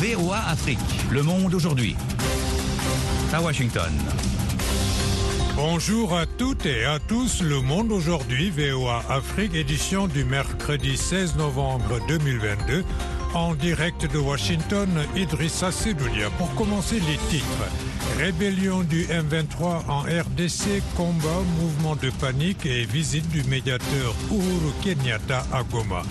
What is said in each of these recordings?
VOA Afrique, le monde aujourd'hui. À Washington. Bonjour à toutes et à tous, le monde aujourd'hui, VOA Afrique, édition du mercredi 16 novembre 2022. En direct de Washington, Idrissa Sedoulia. Pour commencer les titres. Rébellion du M23 en RDC, combat, mouvement de panique et visite du médiateur Uhuru Kenyatta à Goma.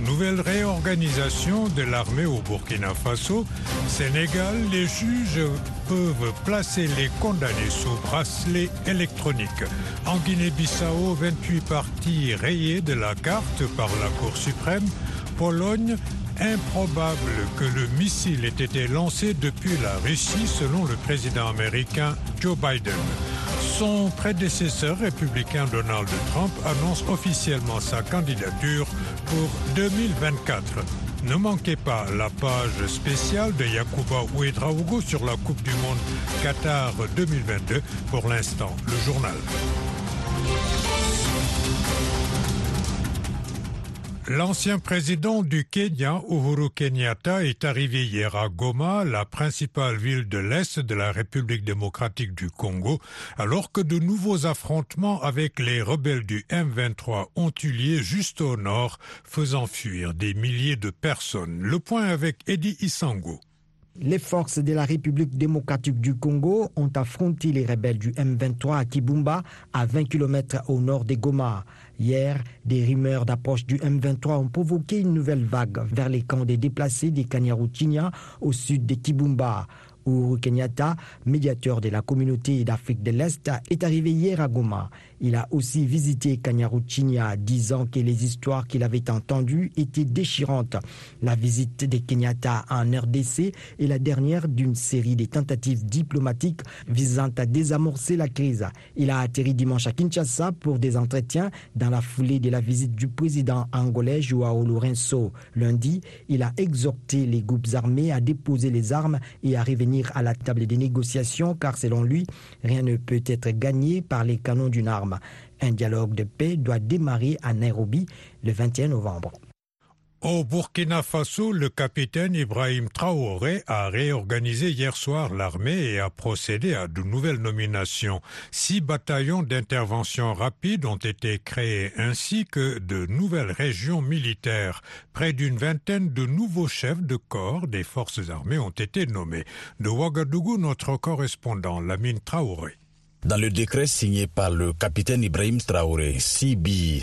Nouvelle réorganisation de l'armée au Burkina Faso. Sénégal, les juges peuvent placer les condamnés sous bracelet électronique. En Guinée-Bissau, 28 parties rayées de la carte par la Cour suprême. Pologne, improbable que le missile ait été lancé depuis la Russie selon le président américain Joe Biden. Son prédécesseur républicain Donald Trump annonce officiellement sa candidature pour 2024. Ne manquez pas la page spéciale de Yacouba Ouedraogo sur la Coupe du Monde Qatar 2022. Pour l'instant, le journal. L'ancien président du Kenya, Uhuru Kenyatta, est arrivé hier à Goma, la principale ville de l'Est de la République démocratique du Congo, alors que de nouveaux affrontements avec les rebelles du M23 ont eu lieu juste au nord, faisant fuir des milliers de personnes. Le point avec Eddie Isango. Les forces de la République démocratique du Congo ont affronté les rebelles du M23 à Kibumba, à 20 km au nord de Goma. Hier, des rumeurs d'approche du M23 ont provoqué une nouvelle vague vers les camps des déplacés des Kanyaruchinya au sud de Kibumba. Uhuru Kenyatta, médiateur de la communauté d'Afrique de l'Est, est arrivé hier à Goma. Il a aussi visité Kanyaruchinya, disant que les histoires qu'il avait entendues étaient déchirantes. La visite de Kenyatta en RDC est la dernière d'une série de tentatives diplomatiques visant à désamorcer la crise. Il a atterri dimanche à Kinshasa pour des entretiens dans la foulée de la visite du président angolais Joao Lourenço. Lundi, il a exhorté les groupes armés à déposer les armes et à revenir à la table des négociations car selon lui, rien ne peut être gagné par les canons d'une arme. Un dialogue de paix doit démarrer à Nairobi le 21 novembre. Au Burkina Faso, le capitaine Ibrahim Traoré a réorganisé hier soir l'armée et a procédé à de nouvelles nominations. Six bataillons d'intervention rapide ont été créés ainsi que de nouvelles régions militaires. Près d'une vingtaine de nouveaux chefs de corps des forces armées ont été nommés. De Ouagadougou, notre correspondant Lamine Traoré. Dans le décret signé par le capitaine Ibrahim Traoré, six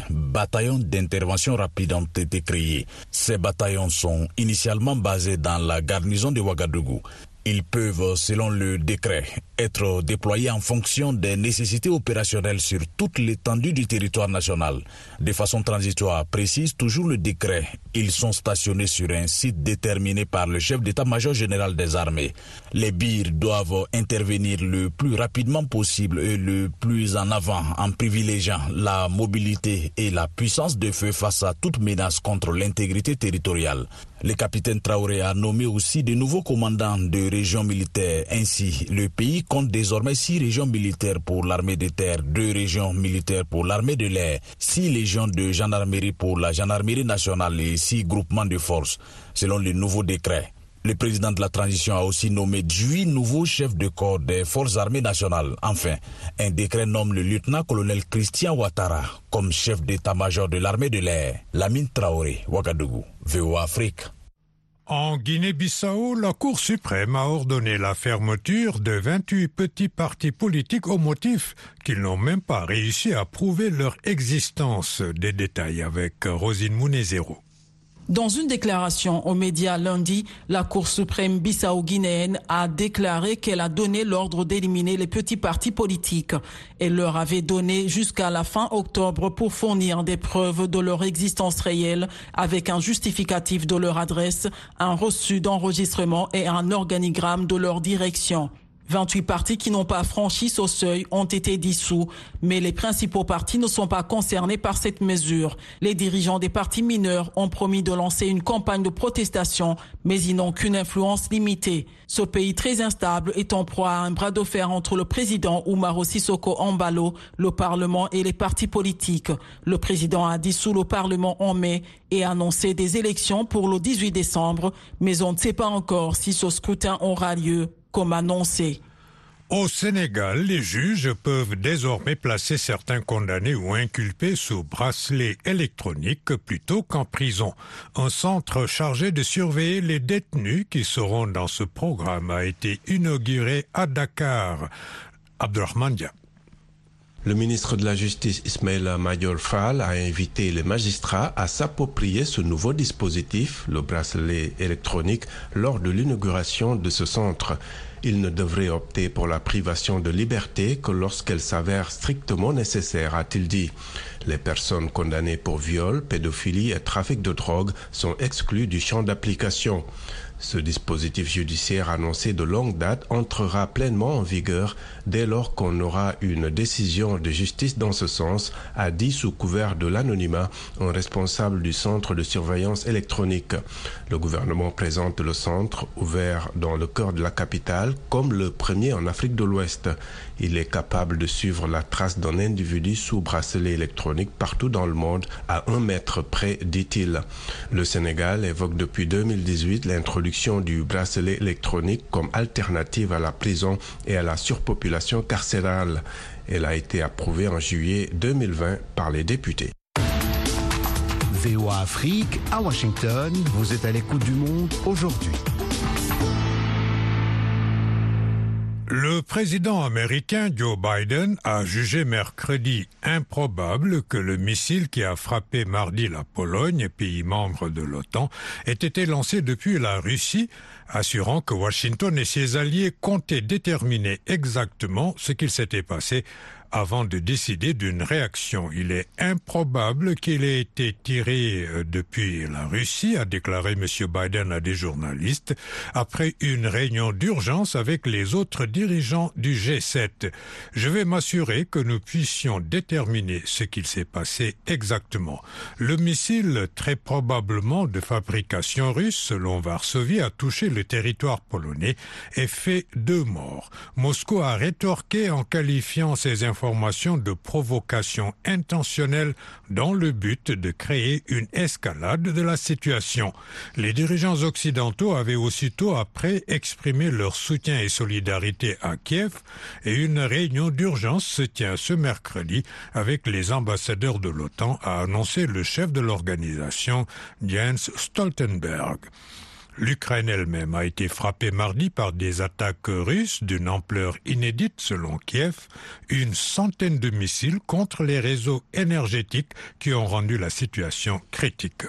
bataillons d'intervention rapide ont été créés. Ces bataillons sont initialement basés dans la garnison de Ouagadougou. Ils peuvent, selon le décret, être déployés en fonction des nécessités opérationnelles sur toute l'étendue du territoire national. De façon transitoire, précise toujours le décret, ils sont stationnés sur un site déterminé par le chef d'état-major général des armées. Les BIR doivent intervenir le plus rapidement possible et le plus en avant en privilégiant la mobilité et la puissance de feu face à toute menace contre l'intégrité territoriale. Le capitaine Traoré a nommé aussi de nouveaux commandants de régions militaires. Ainsi, le pays compte désormais six régions militaires pour l'armée de terre, deux régions militaires pour l'armée de l'air, six légions de gendarmerie pour la gendarmerie nationale et six groupements de forces, selon le nouveau décret. Le président de la transition a aussi nommé huit nouveaux chefs de corps des forces armées nationales. Enfin, un décret nomme le lieutenant-colonel Christian Ouattara comme chef d'état-major de l'armée de l'air. Lamine Traoré, Ouagadougou, VOA Afrique. En Guinée-Bissau, la Cour suprême a ordonné la fermeture de 28 petits partis politiques au motif qu'ils n'ont même pas réussi à prouver leur existence. Des détails avec Rosine Mounezero. Dans une déclaration aux médias lundi, la Cour suprême bissau-guinéenne a déclaré qu'elle a donné l'ordre d'éliminer les petits partis politiques. Elle leur avait donné jusqu'à la fin octobre pour fournir des preuves de leur existence réelle avec un justificatif de leur adresse, un reçu d'enregistrement et un organigramme de leur direction. 28 partis qui n'ont pas franchi ce seuil ont été dissous, mais les principaux partis ne sont pas concernés par cette mesure. Les dirigeants des partis mineurs ont promis de lancer une campagne de protestation, mais ils n'ont qu'une influence limitée. Ce pays très instable est en proie à un bras de fer entre le président Umaro Sissoko Ambalo, le Parlement et les partis politiques. Le président a dissous le Parlement en mai et annoncé des élections pour le 18 décembre, mais on ne sait pas encore si ce scrutin aura lieu comme annoncé. Au Sénégal, les juges peuvent désormais placer certains condamnés ou inculpés sous bracelet électronique plutôt qu'en prison. Un centre chargé de surveiller les détenus qui seront dans ce programme a été inauguré à Dakar. Le ministre de la Justice Ismaël Mayor Fall a invité les magistrats à s'approprier ce nouveau dispositif, le bracelet électronique, lors de l'inauguration de ce centre. Il ne devrait opter pour la privation de liberté que lorsqu'elle s'avère strictement nécessaire, a-t-il dit. Les personnes condamnées pour viol, pédophilie et trafic de drogue sont exclues du champ d'application. Ce dispositif judiciaire annoncé de longue date entrera pleinement en vigueur dès lors qu'on aura une décision de justice dans ce sens, a dit sous couvert de l'anonymat un responsable du centre de surveillance électronique. Le gouvernement présente le centre, ouvert dans le cœur de la capitale, comme le premier en Afrique de l'Ouest. Il est capable de suivre la trace d'un individu sous bracelet électronique partout dans le monde à un mètre près, dit-il. Le Sénégal évoque depuis 2018 l'introduction du bracelet électronique comme alternative à la prison et à la surpopulation carcérale. Elle a été approuvée en juillet 2020 par les députés. VOA Afrique à Washington, vous êtes à l'écoute du monde aujourd'hui. Le président américain Joe Biden a jugé mercredi improbable que le missile qui a frappé mardi la Pologne, pays membre de l'OTAN, ait été lancé depuis la Russie, assurant que Washington et ses alliés comptaient déterminer exactement ce qu'il s'était passé avant de décider d'une réaction. Il est improbable qu'il ait été tiré euh, depuis la Russie, a déclaré M. Biden à des journalistes, après une réunion d'urgence avec les autres dirigeants du G7. Je vais m'assurer que nous puissions déterminer ce qu'il s'est passé exactement. Le missile, très probablement de fabrication russe, selon Varsovie, a touché le territoire polonais et fait deux morts. Moscou a rétorqué en qualifiant ces informations informations de provocation intentionnelle dans le but de créer une escalade de la situation. Les dirigeants occidentaux avaient aussitôt après exprimé leur soutien et solidarité à Kiev et une réunion d'urgence se tient ce mercredi avec les ambassadeurs de l'OTAN, a annoncé le chef de l'organisation Jens Stoltenberg. L'Ukraine elle-même a été frappée mardi par des attaques russes d'une ampleur inédite selon Kiev, une centaine de missiles contre les réseaux énergétiques qui ont rendu la situation critique.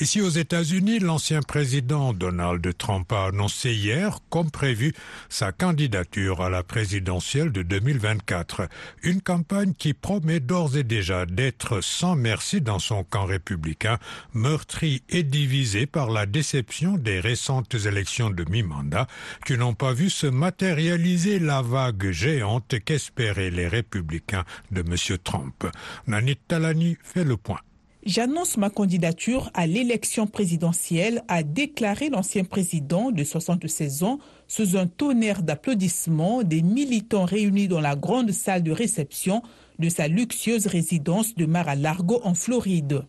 Ici aux États-Unis, l'ancien président Donald Trump a annoncé hier, comme prévu, sa candidature à la présidentielle de 2024. Une campagne qui promet d'ores et déjà d'être sans merci dans son camp républicain, meurtri et divisé par la déception des récentes élections de mi-mandat qui n'ont pas vu se matérialiser la vague géante qu'espéraient les républicains de M. Trump. Nanit Talani fait le point. J'annonce ma candidature à l'élection présidentielle, a déclaré l'ancien président de 76 ans sous un tonnerre d'applaudissements des militants réunis dans la grande salle de réception de sa luxueuse résidence de Mar-a-Largo en Floride.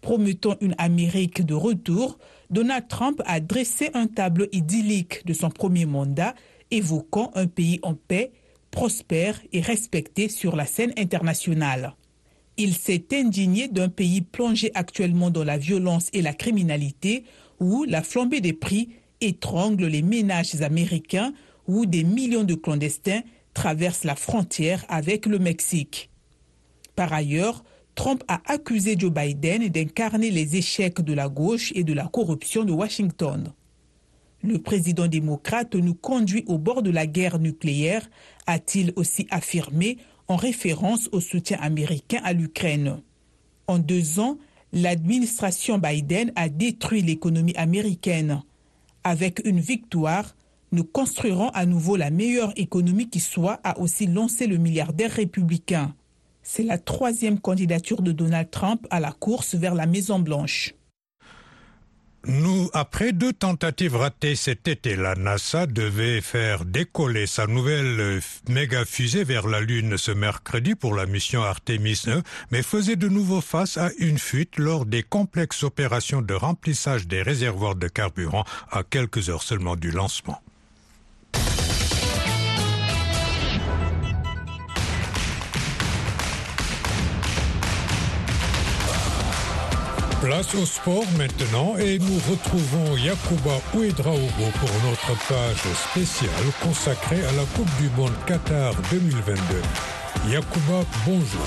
Promettant une Amérique de retour, Donald Trump a dressé un tableau idyllique de son premier mandat, évoquant un pays en paix, prospère et respecté sur la scène internationale. Il s'est indigné d'un pays plongé actuellement dans la violence et la criminalité, où la flambée des prix étrangle les ménages américains, où des millions de clandestins traversent la frontière avec le Mexique. Par ailleurs, Trump a accusé Joe Biden d'incarner les échecs de la gauche et de la corruption de Washington. Le président démocrate nous conduit au bord de la guerre nucléaire, a-t-il aussi affirmé en référence au soutien américain à l'Ukraine. En deux ans, l'administration Biden a détruit l'économie américaine. Avec une victoire, Nous construirons à nouveau la meilleure économie qui soit, a aussi lancé le milliardaire républicain. C'est la troisième candidature de Donald Trump à la course vers la Maison-Blanche. Nous, après deux tentatives ratées cet été, la NASA devait faire décoller sa nouvelle méga fusée vers la Lune ce mercredi pour la mission Artemis 1, mais faisait de nouveau face à une fuite lors des complexes opérations de remplissage des réservoirs de carburant à quelques heures seulement du lancement. Place au sport maintenant et nous retrouvons Yakuba Ouedraogo pour notre page spéciale consacrée à la Coupe du Monde Qatar 2022. Yakuba, bonjour.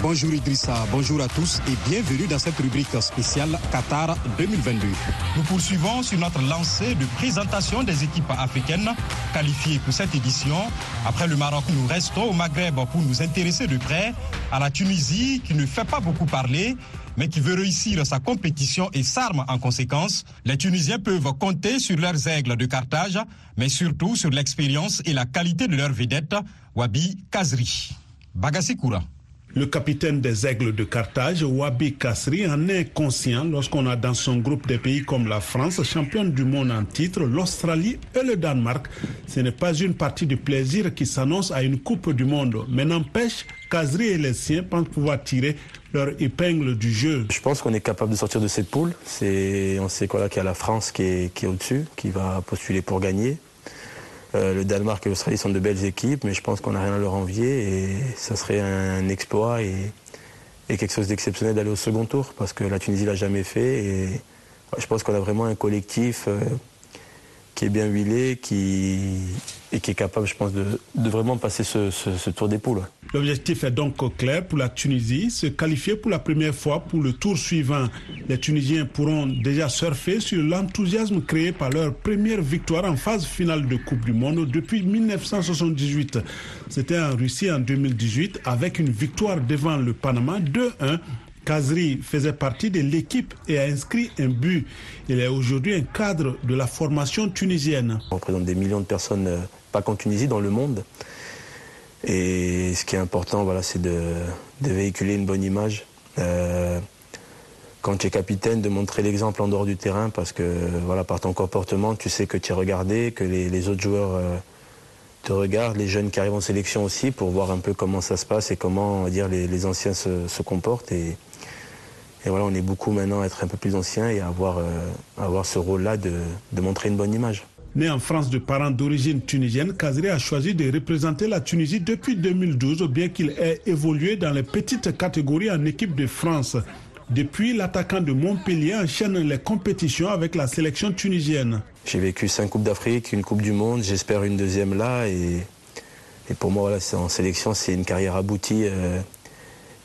Bonjour Idrissa, bonjour à tous et bienvenue dans cette rubrique spéciale Qatar 2022. Nous poursuivons sur notre lancée de présentation des équipes africaines qualifiées pour cette édition. Après le Maroc, nous restons au Maghreb pour nous intéresser de près à la Tunisie qui ne fait pas beaucoup parler mais qui veut réussir sa compétition et s'arme en conséquence. Les Tunisiens peuvent compter sur leurs aigles de Carthage, mais surtout sur l'expérience et la qualité de leur vedette, Wabi Kazri. Bagassi Koura. Le capitaine des Aigles de Carthage, Wabi Kasri, en est conscient lorsqu'on a dans son groupe des pays comme la France, championne du monde en titre, l'Australie et le Danemark. Ce n'est pas une partie de plaisir qui s'annonce à une Coupe du Monde, mais n'empêche, Kasri et les siens pensent pouvoir tirer leur épingle du jeu. Je pense qu'on est capable de sortir de cette poule. On sait qu'il y a la France qui est au-dessus, qui va postuler pour gagner. Euh, le Danemark et l'Australie sont de belles équipes, mais je pense qu'on n'a rien à leur envier et ça serait un exploit et, quelque chose d'exceptionnel d'aller au second tour parce que la Tunisie l'a jamais fait et je pense qu'on a vraiment un collectif euh, qui est bien huilé qui, et qui est capable, je pense, de, vraiment passer ce, ce, ce tour des poules. L'objectif est donc clair pour la Tunisie, se qualifier pour la première fois pour le tour suivant. Les Tunisiens pourront déjà surfer sur l'enthousiasme créé par leur première victoire en phase finale de Coupe du Monde depuis 1978. C'était en Russie en 2018 avec une victoire devant le Panama 2-1 Kazri faisait partie de l'équipe et a inscrit un but. Il est aujourd'hui un cadre de la formation tunisienne. On représente des millions de personnes, euh, pas qu'en Tunisie, dans le monde. Et ce qui est important, voilà, c'est de, véhiculer une bonne image. Euh, quand tu es capitaine, de montrer l'exemple en dehors du terrain, parce que voilà, par ton comportement, tu sais que tu es regardé, que les, autres joueurs euh, te regardent, les jeunes qui arrivent en sélection aussi, pour voir un peu comment ça se passe et comment dire, les, anciens se, comportent. Et voilà, on est beaucoup maintenant à être un peu plus anciens et à avoir, euh, à avoir ce rôle-là de, de montrer une bonne image. Né en France de parents d'origine tunisienne, Kazri a choisi de représenter la Tunisie depuis 2012, bien qu'il ait évolué dans les petites catégories en équipe de France. Depuis, l'attaquant de Montpellier enchaîne les compétitions avec la sélection tunisienne. J'ai vécu cinq Coupes d'Afrique, une Coupe du Monde, j'espère une deuxième là. Et, et pour moi, voilà, en sélection, c'est une carrière aboutie euh,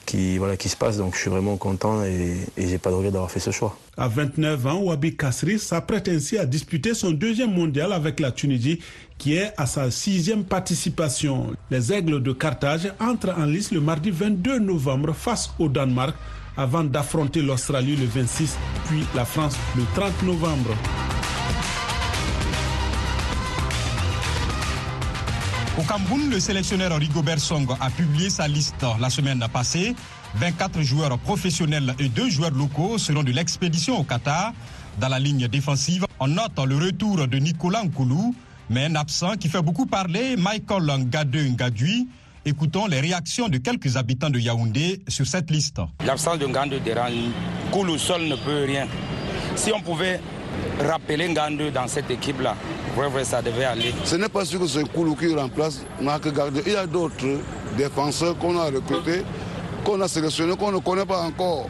qui, se passe. Donc je suis vraiment content et, et j'ai pas de regret d'avoir fait ce choix. À 29 ans, Wabi Kasri s'apprête ainsi à disputer son deuxième mondial avec la Tunisie, qui est à sa sixième participation. Les Aigles de Carthage entrent en lice le mardi 22 novembre face au Danemark avant d'affronter l'Australie le 26, puis la France le 30 novembre. Au Cameroun, le sélectionneur Rigobert Song a publié sa liste la semaine passée. 24 joueurs professionnels et 2 joueurs locaux seront de l'expédition au Qatar. Dans la ligne défensive, on note le retour de Nicolas Nkoulou, mais un absent qui fait beaucoup parler, Michael Ngadeu Ngadui. Écoutons les réactions de quelques habitants de Yaoundé sur cette liste. L'absence de dérange. Koulou seul ne peut rien. Si on pouvait rappeler Ngadeu dans cette équipe-là, vrai, ça devait aller. Ce n'est pas sûr que c'est Koulou qui remplace Marc Gardeux. Il y a d'autres défenseurs qu'on a recrutés, qu'on a sélectionnés, qu'on ne connaît pas encore.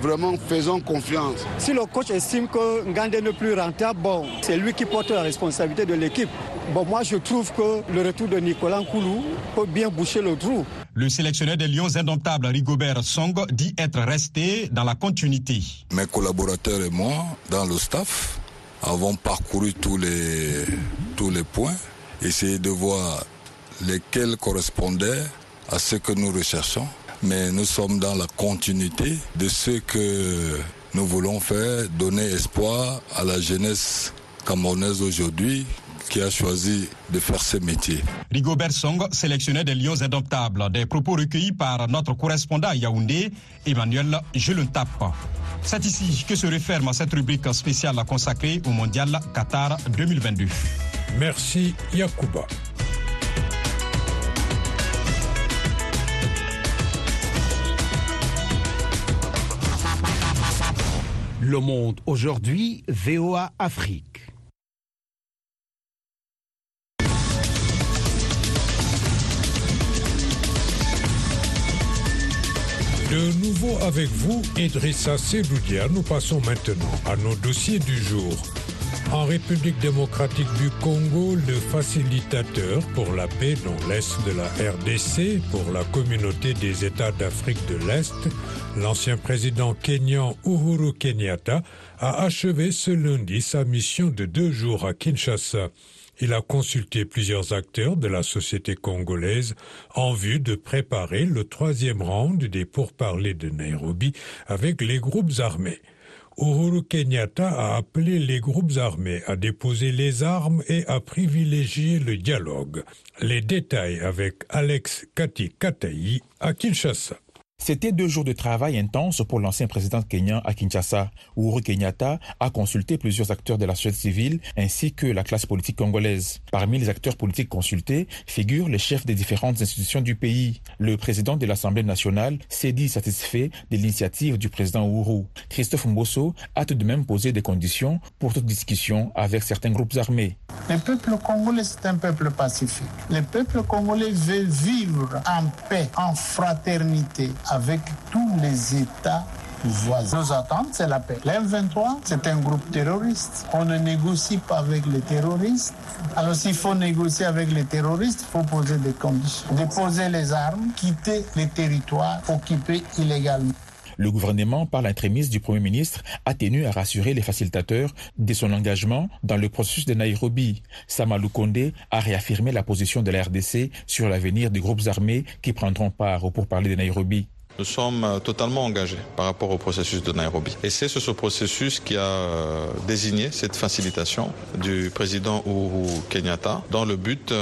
Vraiment, faisons confiance. Si le coach estime que Ngandé n'est plus rentable, bon, c'est lui qui porte la responsabilité de l'équipe. Bon, moi, je trouve que le retour de Nicolas Koulou peut bien boucher le trou. Le sélectionneur des Lions indomptables, Rigobert Song, dit être resté dans la continuité. Mes collaborateurs et moi, dans le staff, avons parcouru tous les, tous les points, essayé de voir lesquels correspondaient à ce que nous recherchons. Mais nous sommes dans la continuité de ce que nous voulons faire, donner espoir à la jeunesse camerounaise aujourd'hui qui a choisi de faire ce métier. Rigobert Song sélectionnait des lions adoptables, des propos recueillis par notre correspondant à Yaoundé, Emmanuel Jelentap. C'est ici que se referme cette rubrique spéciale consacrée au mondial Qatar 2022. Merci Yacouba. Le monde aujourd'hui, VOA Afrique. De nouveau avec vous, Idrissa Seloudia, nous passons maintenant à nos dossiers du jour. En République démocratique du Congo, le facilitateur pour la paix dans l'Est de la RDC, pour la communauté des États d'Afrique de l'Est, l'ancien président kenyan Uhuru Kenyatta, a achevé ce lundi sa mission de deux jours à Kinshasa. Il a consulté plusieurs acteurs de la société congolaise en vue de préparer le troisième round des pourparlers de Nairobi avec les groupes armés. Uhuru Kenyatta a appelé les groupes armés à déposer les armes et à privilégier le dialogue. Les détails avec Alex Kati Katayi à Kinshasa. C'était deux jours de travail intense pour l'ancien président kenyan à Kinshasa. Uhuru Kenyatta a consulté plusieurs acteurs de la société civile ainsi que la classe politique congolaise. Parmi les acteurs politiques consultés figurent les chefs des différentes institutions du pays. Le président de l'Assemblée nationale s'est dit satisfait de l'initiative du président Uhuru. Christophe Mbosso a tout de même posé des conditions pour toute discussion avec certains groupes armés. Le peuple congolais, c'est un peuple pacifique. Le peuple congolais veut vivre en paix, en fraternité tous les États voisins. Nos attentes, c'est la paix. L'M23, c'est un groupe terroriste. On ne négocie pas avec les terroristes. Alors s'il faut négocier avec les terroristes, il faut poser des conditions. Déposer les armes, quitter les territoires occupés illégalement. Le gouvernement, par l'intrémise du Premier ministre, a tenu à rassurer les facilitateurs de son engagement dans le processus de Nairobi. Samalou Kondé a réaffirmé la position de la RDC sur l'avenir des groupes armés qui prendront part au pourparlers de Nairobi. Nous sommes totalement engagés par rapport au processus de Nairobi. Et c'est ce processus qui a désigné cette facilitation du président Uhuru Kenyatta dans le but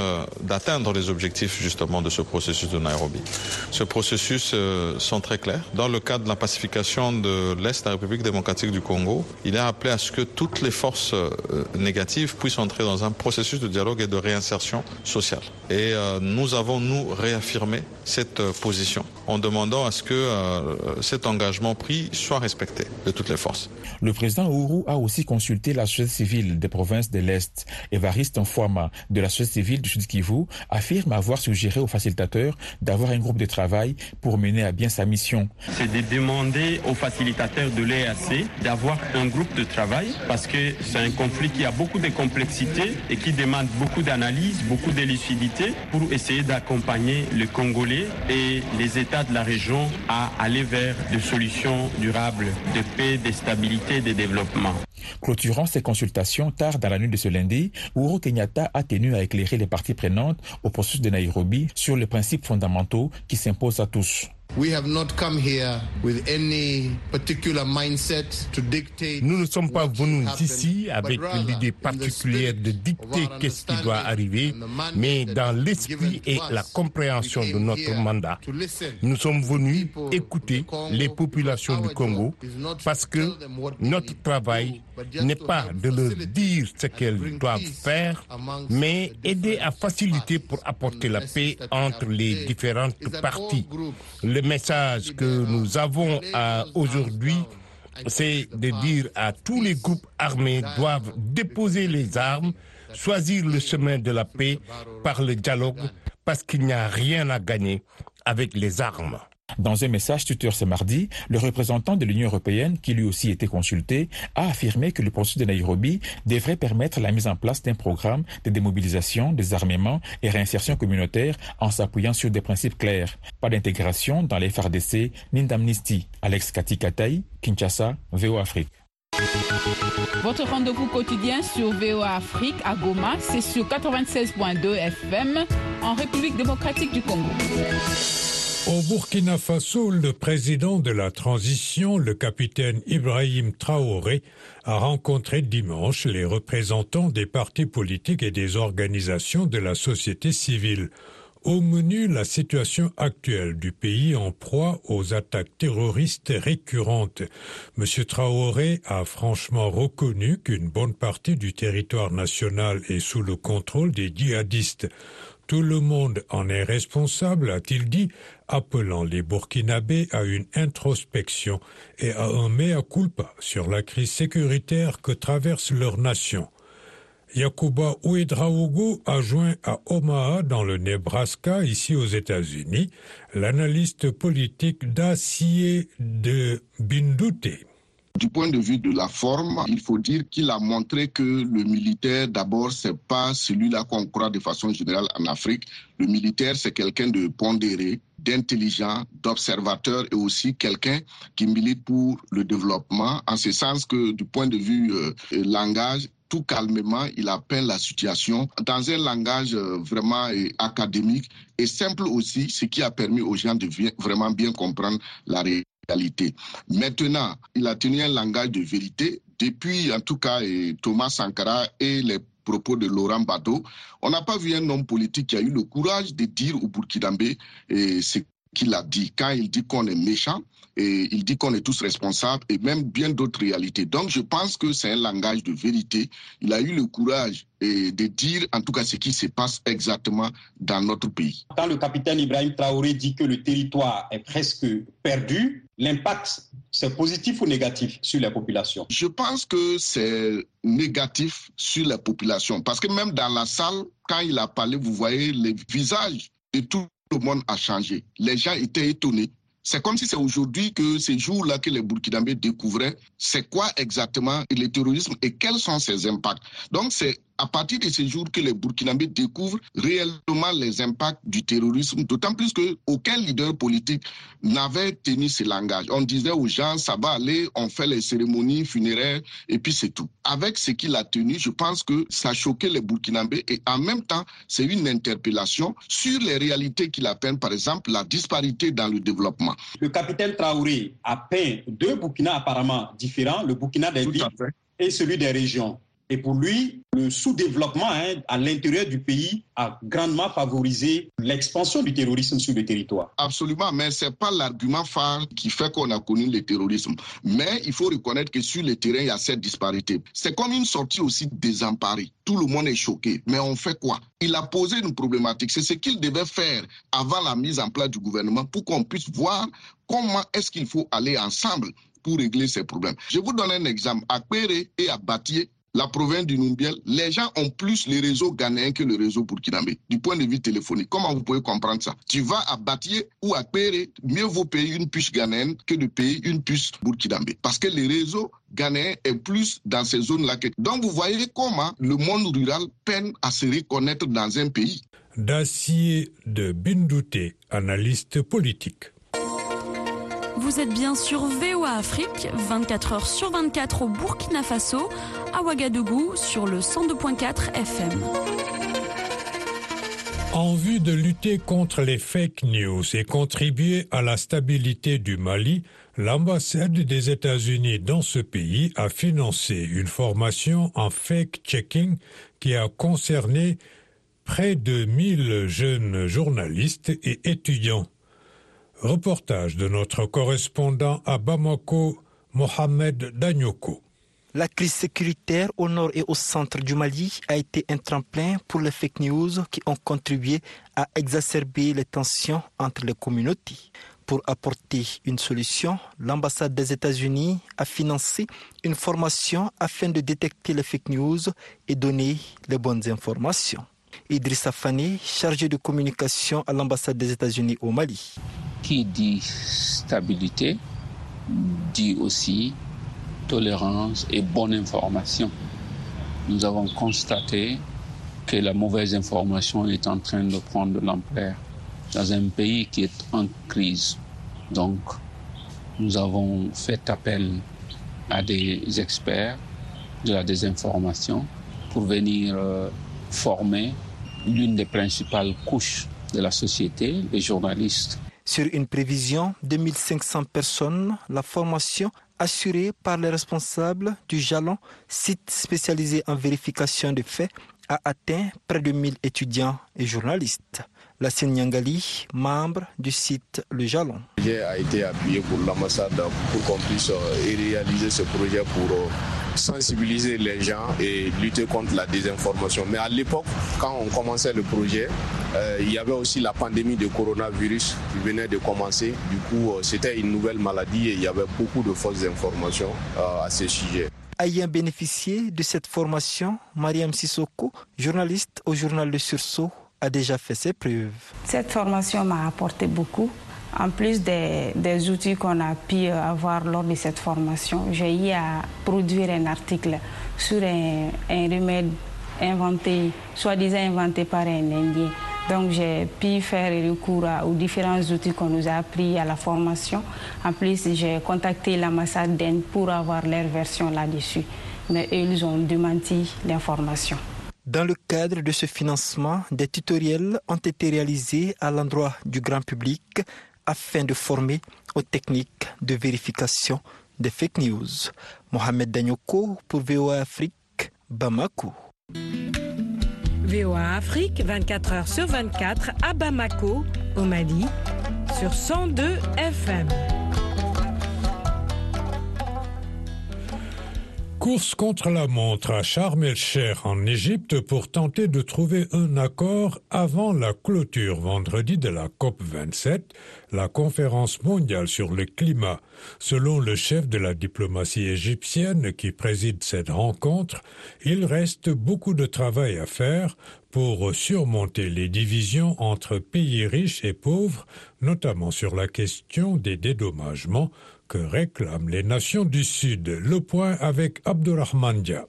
d'atteindre les objectifs justement de ce processus de Nairobi. Ce processus sont très clairs. Dans le cadre de la pacification de l'Est de la République démocratique du Congo, il est appelé à ce que toutes les forces négatives puissent entrer dans un processus de dialogue et de réinsertion sociale. Et nous avons, nous, réaffirmé cette position en demandant à ce que euh, cet engagement pris soit respecté de toutes les forces. Le président Ouru a aussi consulté la société civile des provinces de l'Est. Evariste Nfuama de la société civile du Sud Kivu affirme avoir suggéré aux facilitateurs d'avoir un groupe de travail pour mener à bien sa mission. C'est de demander aux facilitateurs de l'EAC d'avoir un groupe de travail parce que c'est un conflit qui a beaucoup de complexité et qui demande beaucoup d'analyse, beaucoup de lucidité pour essayer d'accompagner le Congolais et les États de la région à aller vers des solutions durables de paix, de stabilité de développement. Clôturant ces consultations tard dans la nuit de ce lundi, Uhuru Kenyatta a tenu à éclairer les parties prenantes au processus de Nairobi sur les principes fondamentaux qui s'imposent à tous. Nous ne sommes pas venus ici avec l'idée particulière de dicter qu'est-ce qui doit arriver, mais dans l'esprit et la compréhension de notre mandat. Nous sommes venus écouter les populations du Congo parce que notre travail n'est pas de leur dire ce qu'elles doivent faire, mais aider à faciliter pour apporter la paix entre les différentes parties. Le message que nous avons aujourd'hui, c'est de dire à tous les groupes armés doivent déposer les armes, choisir le chemin de la paix par le dialogue, parce qu'il n'y a rien à gagner avec les armes. Dans un message Twitter ce mardi, le représentant de l'Union européenne, qui lui aussi était consulté, a affirmé que le processus de Nairobi devrait permettre la mise en place d'un programme de démobilisation, désarmement et réinsertion communautaire en s'appuyant sur des principes clairs. Pas d'intégration dans les FARDC ni d'amnistie. Alex Katikataï, Kinshasa, VO Afrique. Votre rendez-vous quotidien sur VOA Afrique à Goma, c'est sur 96.2 FM en République démocratique du Congo. Au Burkina Faso, le président de la transition, le capitaine Ibrahim Traoré, a rencontré dimanche les représentants des partis politiques et des organisations de la société civile. Au menu, la situation actuelle du pays en proie aux attaques terroristes récurrentes. M. Traoré a franchement reconnu qu'une bonne partie du territoire national est sous le contrôle des djihadistes. Tout le monde en est responsable, a-t-il dit, appelant les Burkinabés à une introspection et à un mea culpa sur la crise sécuritaire que traverse leur nation. Yakuba Ouedraogo a joint à Omaha dans le Nebraska, ici aux États-Unis, l'analyste politique d'acier de Bindouté. Du point de vue de la forme, il faut dire qu'il a montré que le militaire, d'abord, c'est pas celui-là qu'on croit de façon générale en Afrique. Le militaire, c'est quelqu'un de pondéré, d'intelligent, d'observateur et aussi quelqu'un qui milite pour le développement, en ce sens que du point de vue euh, langage, tout calmement, il appelle la situation dans un langage euh, vraiment euh, académique et simple aussi, ce qui a permis aux gens de vraiment bien comprendre la réalité. Maintenant, il a tenu un langage de vérité. Depuis, en tout cas, Thomas Sankara et les propos de Laurent Bado, on n'a pas vu un homme politique qui a eu le courage de dire au Burkinabé ce qu'il a dit. Quand il dit qu'on est méchant, et il dit qu'on est tous responsables et même bien d'autres réalités. Donc je pense que c'est un langage de vérité. Il a eu le courage de dire en tout cas ce qui se passe exactement dans notre pays. Quand le capitaine Ibrahim Traoré dit que le territoire est presque perdu, l'impact, c'est positif ou négatif sur la population Je pense que c'est négatif sur la population parce que même dans la salle, quand il a parlé, vous voyez, les visages de tout le monde a changé. Les gens étaient étonnés. C'est comme si c'est aujourd'hui que ces jours-là que les Burkinabés découvraient c'est quoi exactement le terrorisme et quels sont ses impacts. Donc c'est à partir de ces jours que les Burkinabés découvrent réellement les impacts du terrorisme, d'autant plus qu'aucun leader politique n'avait tenu ce langage. On disait aux gens, ça va aller, on fait les cérémonies funéraires et puis c'est tout. Avec ce qu'il a tenu, je pense que ça choquait les Burkinabés et en même temps, c'est une interpellation sur les réalités qu'il a peint, par exemple, la disparité dans le développement. Le capitaine Traoré a peint deux Burkinas apparemment différents, le Burkina des villes et celui des régions. Et pour lui, le sous-développement hein, à l'intérieur du pays a grandement favorisé l'expansion du terrorisme sur le territoire. Absolument, mais ce n'est pas l'argument phare qui fait qu'on a connu le terrorisme. Mais il faut reconnaître que sur le terrain, il y a cette disparité. C'est comme une sortie aussi désemparée. Tout le monde est choqué. Mais on fait quoi? Il a posé une problématique. C'est ce qu'il devait faire avant la mise en place du gouvernement pour qu'on puisse voir comment est-ce qu'il faut aller ensemble pour régler ces problèmes. Je vous donne un exemple. À Péré et à Batié, la province du Numbiel, les gens ont plus les réseaux ghanéens que le réseau burkinabé, du point de vue téléphonique. Comment vous pouvez comprendre ça? Tu vas à Batié ou à Péré, mieux vaut payer une puce ghanéenne que de payer une puce burkinabé. Parce que le réseau ghanéen est plus dans ces zones-là. Donc vous voyez comment le monde rural peine à se reconnaître dans un pays. Dacier de Bindouté, analyste politique. Vous êtes bien sur VOA Afrique, 24 heures sur 24 au Burkina Faso, à Ouagadougou sur le 102.4 FM. En vue de lutter contre les fake news et contribuer à la stabilité du Mali, l'ambassade des États-Unis dans ce pays a financé une formation en fake-checking qui a concerné près de 1000 jeunes journalistes et étudiants. Reportage de notre correspondant à Bamako, Mohamed Danyoko. La crise sécuritaire au nord et au centre du Mali a été un tremplin pour les fake news qui ont contribué à exacerber les tensions entre les communautés. Pour apporter une solution, l'ambassade des États-Unis a financé une formation afin de détecter les fake news et donner les bonnes informations. Idrissa Fani, chargé de communication à l'ambassade des États-Unis au Mali. Qui dit stabilité dit aussi tolérance et bonne information. Nous avons constaté que la mauvaise information est en train de prendre de l'ampleur dans un pays qui est en crise. Donc, nous avons fait appel à des experts de la désinformation pour venir euh, former l'une des principales couches de la société, les journalistes. Sur une prévision de 1500 personnes, la formation assurée par les responsables du Jalon, site spécialisé en vérification de faits, a atteint près de 1000 étudiants et journalistes. La Nyangali, membre du site Le Jalon. J'ai été appuyé pour l'ambassade pour qu'on puisse euh, réaliser ce projet pour euh, sensibiliser les gens et lutter contre la désinformation. Mais à l'époque, quand on commençait le projet, euh, il y avait aussi la pandémie de coronavirus qui venait de commencer. Du coup, c'était une nouvelle maladie et il y avait beaucoup de fausses informations à ce sujet. Ayant bénéficié de cette formation, Mariam Sissoko, journaliste au journal Le Sursaut, a déjà fait ses preuves. Cette formation m'a apporté beaucoup. En plus des, outils qu'on a pu avoir lors de cette formation, j'ai eu à produire un article sur un, remède inventé, soi-disant inventé par un Indien. Donc j'ai pu faire recours aux différents outils qu'on nous a appris à la formation. En plus, j'ai contacté l'ambassade d'Inde pour avoir leur version là-dessus. Mais ils ont démenti l'information. Dans le cadre de ce financement, des tutoriels ont été réalisés à l'endroit du grand public afin de former aux techniques de vérification des fake news. Mohamed Danyoko pour VOA Afrique, Bamako. VOA Afrique, 24 heures sur 24 à Bamako, au Mali, sur 102 FM. Course contre la montre à Sharm el-Sheikh en Égypte pour tenter de trouver un accord avant la clôture vendredi de la COP 27, la conférence mondiale sur le climat. Selon le chef de la diplomatie égyptienne qui préside cette rencontre, il reste beaucoup de travail à faire pour surmonter les divisions entre pays riches et pauvres, notamment sur la question des dédommagements que réclament les nations du Sud. Le point avec Abdurrahman Dia.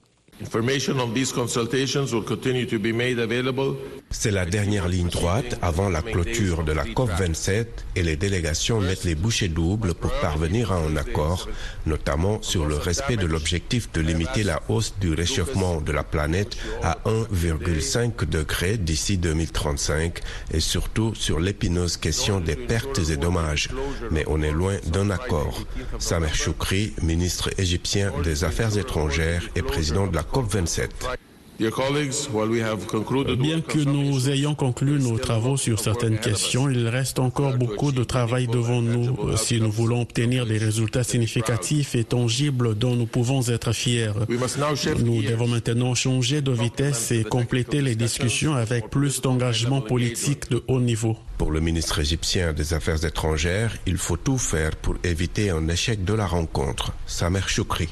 C'est la dernière ligne droite avant la clôture de la COP27 et les délégations mettent les bouchées doubles pour parvenir à un accord, notamment sur le respect de l'objectif de limiter la hausse du réchauffement de la planète à 1,5 degré d'ici 2035 et surtout sur l'épineuse question des pertes et dommages. Mais on est loin d'un accord. Samer Choukri, ministre égyptien des Affaires étrangères et président de la COP27. Bien que nous ayons conclu nos travaux sur certaines questions, il reste encore beaucoup de travail devant nous si nous voulons obtenir des résultats significatifs et tangibles dont nous pouvons être fiers. Nous devons maintenant changer de vitesse et compléter les discussions avec plus d'engagement politique de haut niveau. Pour le ministre égyptien des Affaires étrangères, il faut tout faire pour éviter un échec de la rencontre. Samer Choukri.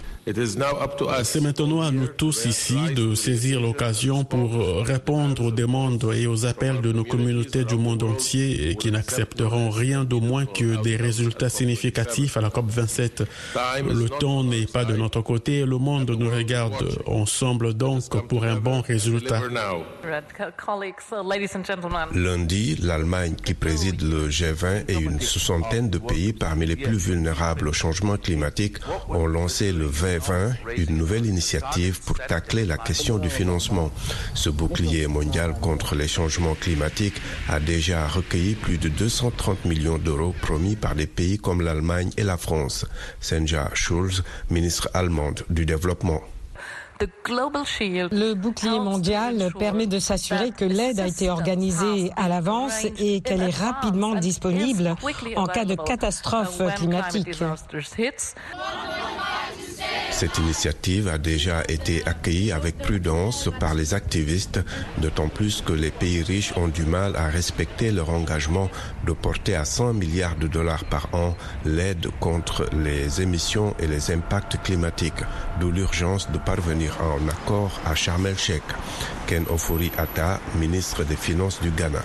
C'est maintenant à nous tous ici de saisir l'occasion pour répondre aux demandes et aux appels de nos communautés du monde entier et qui n'accepteront rien de moins que des résultats significatifs à la COP27. Le temps n'est pas de notre côté et le monde nous regarde. ensemble donc pour un bon résultat. Lundi, l'Allemagne qui préside le G20 et une soixantaine de pays parmi les plus vulnérables au changement climatique ont lancé le 2020 une nouvelle initiative pour tacler la question du financement. Ce bouclier mondial contre les changements climatiques a déjà recueilli plus de 230 millions d'euros promis par des pays comme l'Allemagne et la France. Senja Schulz, ministre allemande du développement. Le bouclier mondial permet de s'assurer que l'aide a été organisée à l'avance et qu'elle est rapidement disponible en cas de catastrophe climatique. Cette initiative a déjà été accueillie avec prudence par les activistes, d'autant plus que les pays riches ont du mal à respecter leur engagement de porter à 100 milliards de dollars par an l'aide contre les émissions et les impacts climatiques, d'où l'urgence de parvenir à un accord à Sharm el-Sheikh. Ken Ofori Atta, ministre des Finances du Ghana.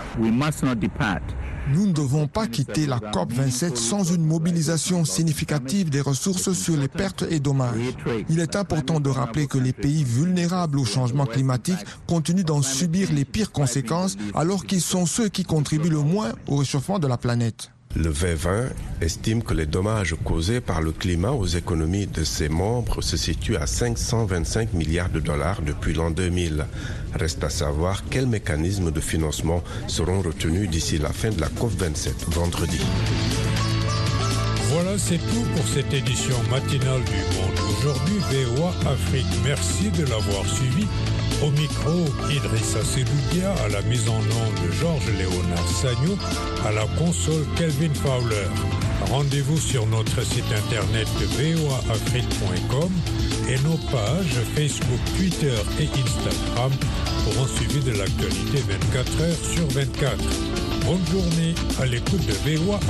Nous ne devons pas quitter la COP27 sans une mobilisation significative des ressources sur les pertes et dommages. Il est important de rappeler que les pays vulnérables au changement climatique continuent d'en subir les pires conséquences alors qu'ils sont ceux qui contribuent le moins au réchauffement de la planète. Le V20 estime que les dommages causés par le climat aux économies de ses membres se situent à 525 milliards de dollars depuis l'an 2000. Reste à savoir quels mécanismes de financement seront retenus d'ici la fin de la COP27 vendredi. Voilà, c'est tout pour cette édition matinale du Monde. Aujourd'hui, VOA Afrique. Merci de l'avoir suivi. Au micro, Idrissa Sedoudia, à la mise en onde de Georges-Léonard Sagnou, à la console Kelvin Fowler. Rendez-vous sur notre site internet voaafrique.com et nos pages Facebook, Twitter et Instagram pour un suivi de l'actualité 24 heures sur 24. Bonne journée à l'écoute de VOA.